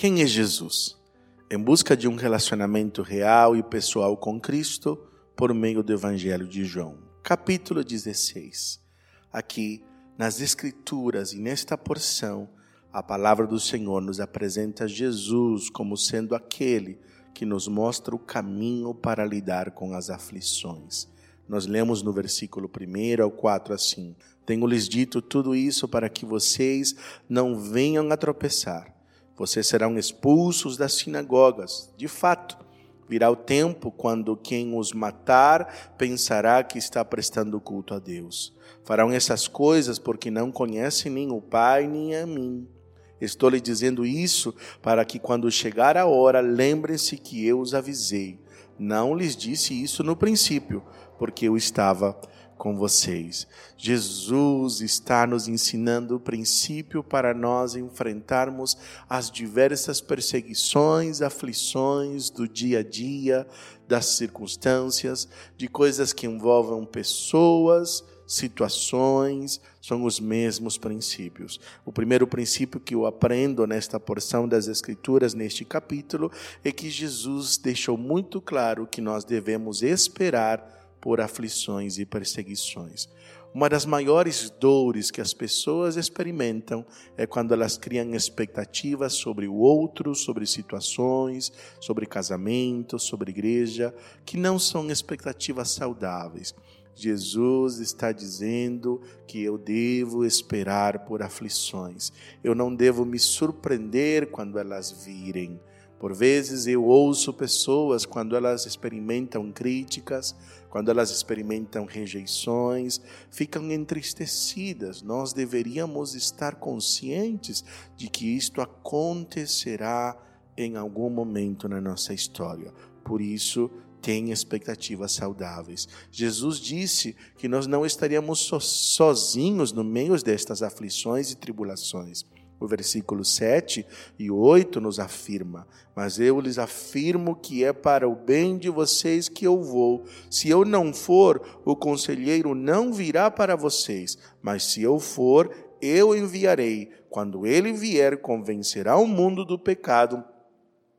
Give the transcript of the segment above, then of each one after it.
Quem é Jesus? Em busca de um relacionamento real e pessoal com Cristo por meio do Evangelho de João, capítulo 16. Aqui, nas Escrituras e nesta porção, a palavra do Senhor nos apresenta Jesus como sendo aquele que nos mostra o caminho para lidar com as aflições. Nós lemos no versículo 1 ao 4 assim: Tenho-lhes dito tudo isso para que vocês não venham a tropeçar. Vocês serão expulsos das sinagogas. De fato, virá o tempo quando quem os matar pensará que está prestando culto a Deus. Farão essas coisas porque não conhecem nem o Pai nem a mim. Estou lhe dizendo isso para que, quando chegar a hora, lembrem-se que eu os avisei. Não lhes disse isso no princípio, porque eu estava com vocês. Jesus está nos ensinando o princípio para nós enfrentarmos as diversas perseguições, aflições do dia a dia, das circunstâncias, de coisas que envolvam pessoas, situações, são os mesmos princípios. O primeiro princípio que eu aprendo nesta porção das Escrituras, neste capítulo, é que Jesus deixou muito claro que nós devemos esperar por aflições e perseguições. Uma das maiores dores que as pessoas experimentam é quando elas criam expectativas sobre o outro, sobre situações, sobre casamento, sobre igreja, que não são expectativas saudáveis. Jesus está dizendo que eu devo esperar por aflições. Eu não devo me surpreender quando elas virem. Por vezes eu ouço pessoas quando elas experimentam críticas, quando elas experimentam rejeições, ficam entristecidas. Nós deveríamos estar conscientes de que isto acontecerá em algum momento na nossa história. Por isso, tenha expectativas saudáveis. Jesus disse que nós não estaríamos so sozinhos no meio destas aflições e tribulações. O versículo 7 e 8 nos afirma: Mas eu lhes afirmo que é para o bem de vocês que eu vou. Se eu não for, o conselheiro não virá para vocês, mas se eu for, eu enviarei. Quando ele vier, convencerá o mundo do pecado,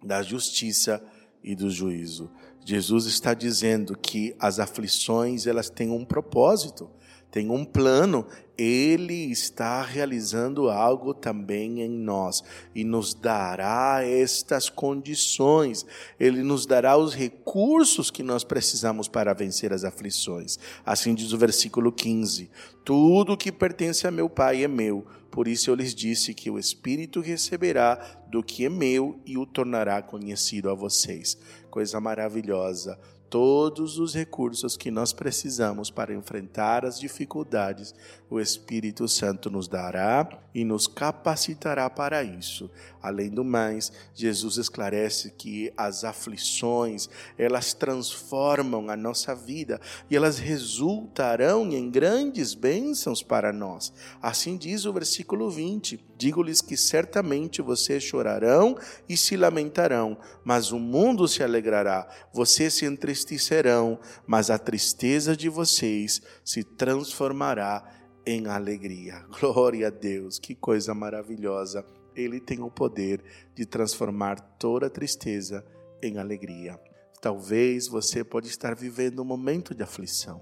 da justiça e do juízo. Jesus está dizendo que as aflições elas têm um propósito tem um plano, ele está realizando algo também em nós e nos dará estas condições, ele nos dará os recursos que nós precisamos para vencer as aflições. Assim diz o versículo 15: Tudo que pertence a meu Pai é meu, por isso eu lhes disse que o Espírito receberá do que é meu e o tornará conhecido a vocês. Coisa maravilhosa todos os recursos que nós precisamos para enfrentar as dificuldades, o Espírito Santo nos dará e nos capacitará para isso. Além do mais, Jesus esclarece que as aflições, elas transformam a nossa vida e elas resultarão em grandes bênçãos para nós. Assim diz o versículo 20: Digo-lhes que certamente vocês chorarão e se lamentarão, mas o mundo se alegrará. Vocês se entristecerão, mas a tristeza de vocês se transformará em alegria. Glória a Deus, que coisa maravilhosa. Ele tem o poder de transformar toda tristeza em alegria. Talvez você pode estar vivendo um momento de aflição,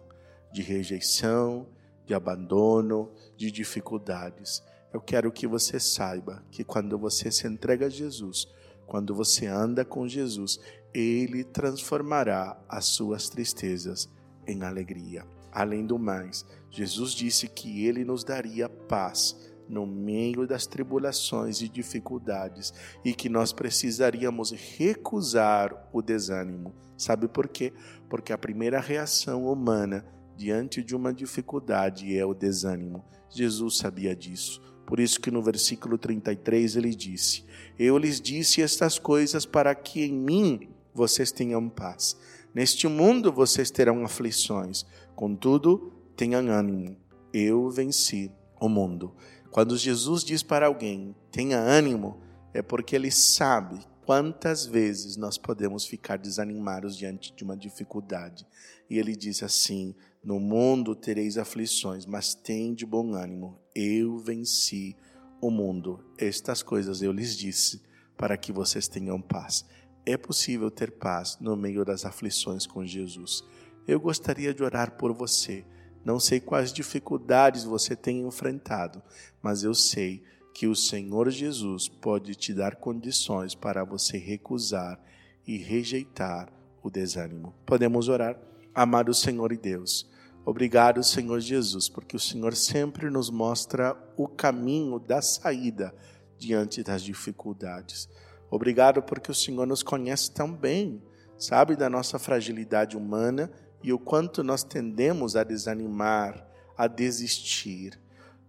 de rejeição, de abandono, de dificuldades. Eu quero que você saiba que quando você se entrega a Jesus, quando você anda com Jesus, ele transformará as suas tristezas em alegria. Além do mais, Jesus disse que ele nos daria paz no meio das tribulações e dificuldades e que nós precisaríamos recusar o desânimo. Sabe por quê? Porque a primeira reação humana diante de uma dificuldade é o desânimo. Jesus sabia disso. Por isso que no versículo 33 ele disse: Eu lhes disse estas coisas para que em mim vocês tenham paz. Neste mundo vocês terão aflições, contudo, tenham ânimo. Eu venci o mundo. Quando Jesus diz para alguém, tenha ânimo, é porque ele sabe quantas vezes nós podemos ficar desanimados diante de uma dificuldade. E ele diz assim: No mundo tereis aflições, mas tem de bom ânimo. Eu venci o mundo. Estas coisas eu lhes disse para que vocês tenham paz. É possível ter paz no meio das aflições com Jesus. Eu gostaria de orar por você. Não sei quais dificuldades você tem enfrentado, mas eu sei que o Senhor Jesus pode te dar condições para você recusar e rejeitar o desânimo. Podemos orar? Amado Senhor e Deus, obrigado, Senhor Jesus, porque o Senhor sempre nos mostra o caminho da saída diante das dificuldades. Obrigado porque o Senhor nos conhece tão bem, sabe da nossa fragilidade humana e o quanto nós tendemos a desanimar, a desistir.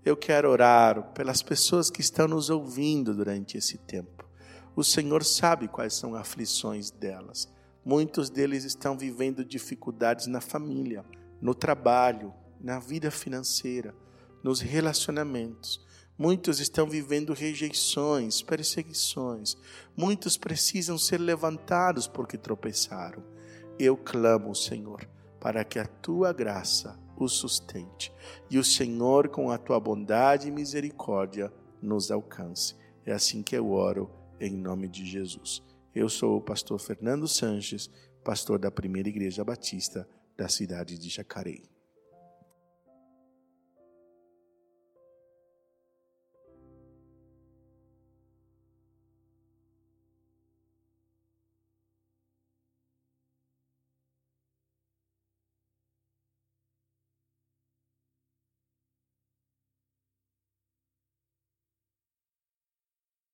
Eu quero orar pelas pessoas que estão nos ouvindo durante esse tempo. O Senhor sabe quais são as aflições delas. Muitos deles estão vivendo dificuldades na família, no trabalho, na vida financeira, nos relacionamentos. Muitos estão vivendo rejeições, perseguições. Muitos precisam ser levantados porque tropeçaram. Eu clamo, Senhor, para que a tua graça os sustente e o Senhor, com a tua bondade e misericórdia, nos alcance. É assim que eu oro, em nome de Jesus. Eu sou o pastor Fernando Sanches, pastor da Primeira Igreja Batista da cidade de Jacareí.